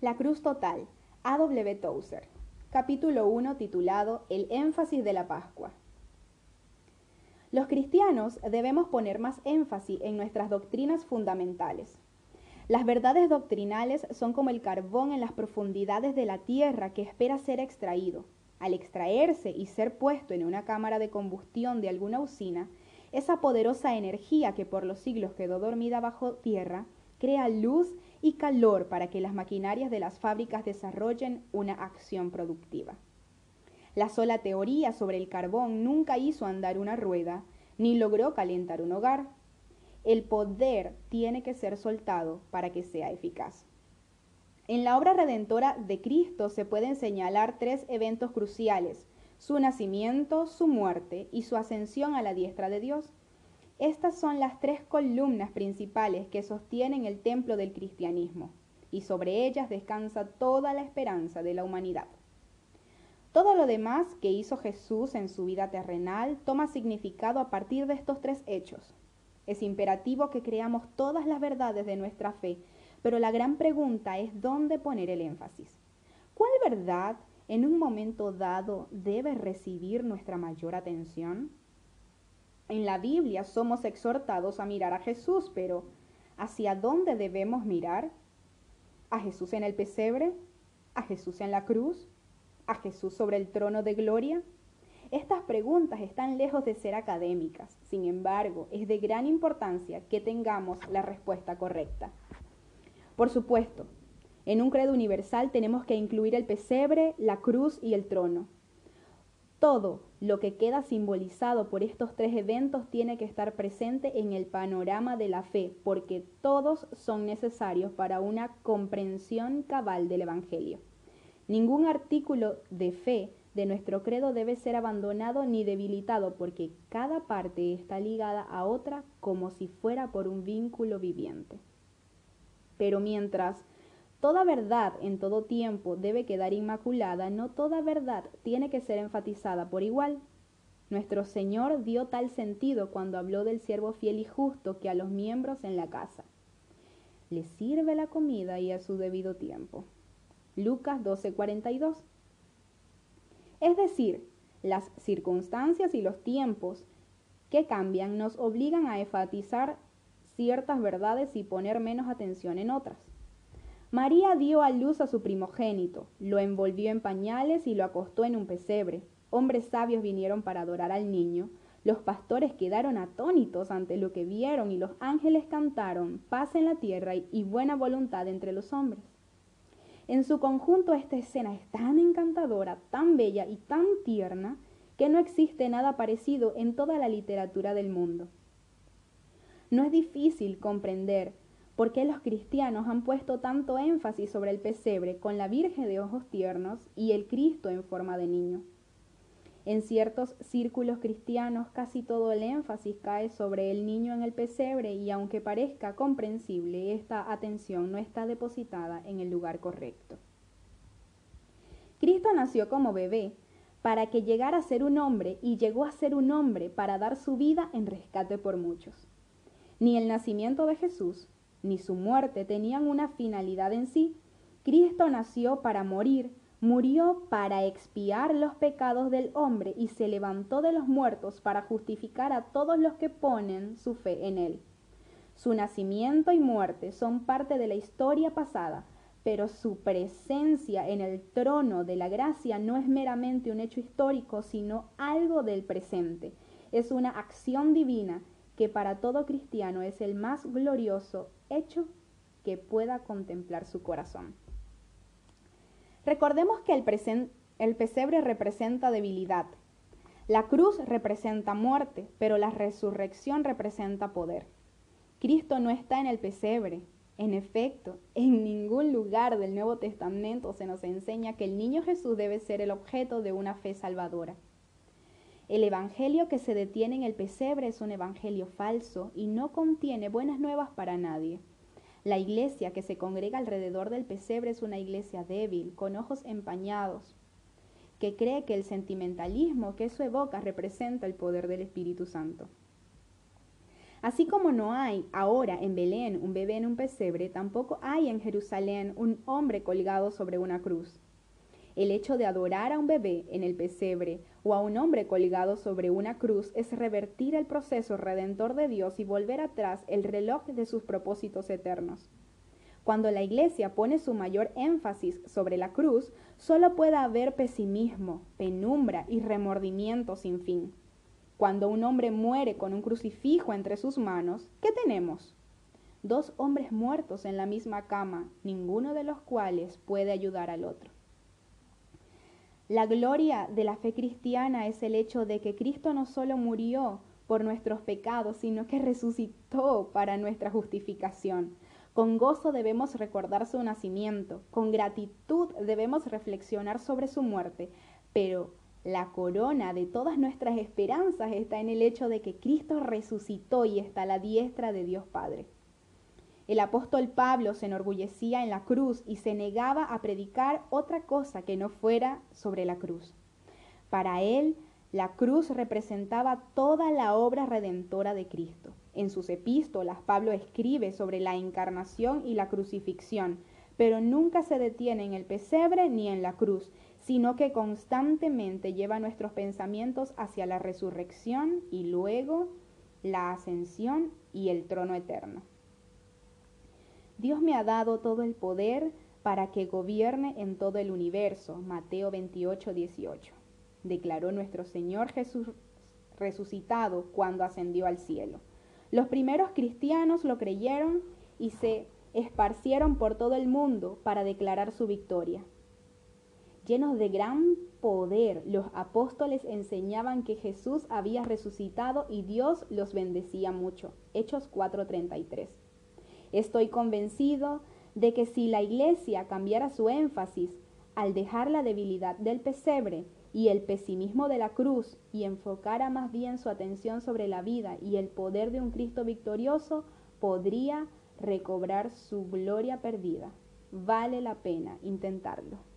La Cruz Total, A. W. Tozer. Capítulo 1 titulado El énfasis de la Pascua. Los cristianos debemos poner más énfasis en nuestras doctrinas fundamentales. Las verdades doctrinales son como el carbón en las profundidades de la tierra que espera ser extraído. Al extraerse y ser puesto en una cámara de combustión de alguna usina, esa poderosa energía que por los siglos quedó dormida bajo tierra crea luz y calor para que las maquinarias de las fábricas desarrollen una acción productiva. La sola teoría sobre el carbón nunca hizo andar una rueda, ni logró calentar un hogar. El poder tiene que ser soltado para que sea eficaz. En la obra redentora de Cristo se pueden señalar tres eventos cruciales, su nacimiento, su muerte y su ascensión a la diestra de Dios. Estas son las tres columnas principales que sostienen el templo del cristianismo, y sobre ellas descansa toda la esperanza de la humanidad. Todo lo demás que hizo Jesús en su vida terrenal toma significado a partir de estos tres hechos. Es imperativo que creamos todas las verdades de nuestra fe, pero la gran pregunta es dónde poner el énfasis. ¿Cuál verdad en un momento dado debe recibir nuestra mayor atención? En la Biblia somos exhortados a mirar a Jesús, pero ¿hacia dónde debemos mirar? ¿A Jesús en el pesebre? ¿A Jesús en la cruz? ¿A Jesús sobre el trono de gloria? Estas preguntas están lejos de ser académicas, sin embargo, es de gran importancia que tengamos la respuesta correcta. Por supuesto, en un credo universal tenemos que incluir el pesebre, la cruz y el trono. Todo lo que queda simbolizado por estos tres eventos tiene que estar presente en el panorama de la fe, porque todos son necesarios para una comprensión cabal del Evangelio. Ningún artículo de fe de nuestro credo debe ser abandonado ni debilitado, porque cada parte está ligada a otra como si fuera por un vínculo viviente. Pero mientras Toda verdad en todo tiempo debe quedar inmaculada, no toda verdad tiene que ser enfatizada por igual. Nuestro Señor dio tal sentido cuando habló del siervo fiel y justo que a los miembros en la casa. Le sirve la comida y a su debido tiempo. Lucas 12:42. Es decir, las circunstancias y los tiempos que cambian nos obligan a enfatizar ciertas verdades y poner menos atención en otras. María dio a luz a su primogénito, lo envolvió en pañales y lo acostó en un pesebre. Hombres sabios vinieron para adorar al niño. Los pastores quedaron atónitos ante lo que vieron y los ángeles cantaron paz en la tierra y buena voluntad entre los hombres. En su conjunto esta escena es tan encantadora, tan bella y tan tierna que no existe nada parecido en toda la literatura del mundo. No es difícil comprender ¿Por qué los cristianos han puesto tanto énfasis sobre el pesebre con la Virgen de ojos tiernos y el Cristo en forma de niño? En ciertos círculos cristianos casi todo el énfasis cae sobre el niño en el pesebre y aunque parezca comprensible, esta atención no está depositada en el lugar correcto. Cristo nació como bebé para que llegara a ser un hombre y llegó a ser un hombre para dar su vida en rescate por muchos. Ni el nacimiento de Jesús ni su muerte tenían una finalidad en sí. Cristo nació para morir, murió para expiar los pecados del hombre y se levantó de los muertos para justificar a todos los que ponen su fe en él. Su nacimiento y muerte son parte de la historia pasada, pero su presencia en el trono de la gracia no es meramente un hecho histórico, sino algo del presente. Es una acción divina que para todo cristiano es el más glorioso hecho que pueda contemplar su corazón. Recordemos que el, el pesebre representa debilidad, la cruz representa muerte, pero la resurrección representa poder. Cristo no está en el pesebre. En efecto, en ningún lugar del Nuevo Testamento se nos enseña que el niño Jesús debe ser el objeto de una fe salvadora. El Evangelio que se detiene en el pesebre es un Evangelio falso y no contiene buenas nuevas para nadie. La iglesia que se congrega alrededor del pesebre es una iglesia débil, con ojos empañados, que cree que el sentimentalismo que eso evoca representa el poder del Espíritu Santo. Así como no hay ahora en Belén un bebé en un pesebre, tampoco hay en Jerusalén un hombre colgado sobre una cruz. El hecho de adorar a un bebé en el pesebre o a un hombre colgado sobre una cruz es revertir el proceso redentor de Dios y volver atrás el reloj de sus propósitos eternos. Cuando la Iglesia pone su mayor énfasis sobre la cruz, solo puede haber pesimismo, penumbra y remordimiento sin fin. Cuando un hombre muere con un crucifijo entre sus manos, ¿qué tenemos? Dos hombres muertos en la misma cama, ninguno de los cuales puede ayudar al otro. La gloria de la fe cristiana es el hecho de que Cristo no solo murió por nuestros pecados, sino que resucitó para nuestra justificación. Con gozo debemos recordar su nacimiento, con gratitud debemos reflexionar sobre su muerte, pero la corona de todas nuestras esperanzas está en el hecho de que Cristo resucitó y está a la diestra de Dios Padre. El apóstol Pablo se enorgullecía en la cruz y se negaba a predicar otra cosa que no fuera sobre la cruz. Para él, la cruz representaba toda la obra redentora de Cristo. En sus epístolas, Pablo escribe sobre la encarnación y la crucifixión, pero nunca se detiene en el pesebre ni en la cruz, sino que constantemente lleva nuestros pensamientos hacia la resurrección y luego la ascensión y el trono eterno. Dios me ha dado todo el poder para que gobierne en todo el universo. Mateo 28, 18. Declaró nuestro Señor Jesús resucitado cuando ascendió al cielo. Los primeros cristianos lo creyeron y se esparcieron por todo el mundo para declarar su victoria. Llenos de gran poder, los apóstoles enseñaban que Jesús había resucitado y Dios los bendecía mucho. Hechos 4:33. Estoy convencido de que si la iglesia cambiara su énfasis al dejar la debilidad del pesebre y el pesimismo de la cruz y enfocara más bien su atención sobre la vida y el poder de un Cristo victorioso, podría recobrar su gloria perdida. Vale la pena intentarlo.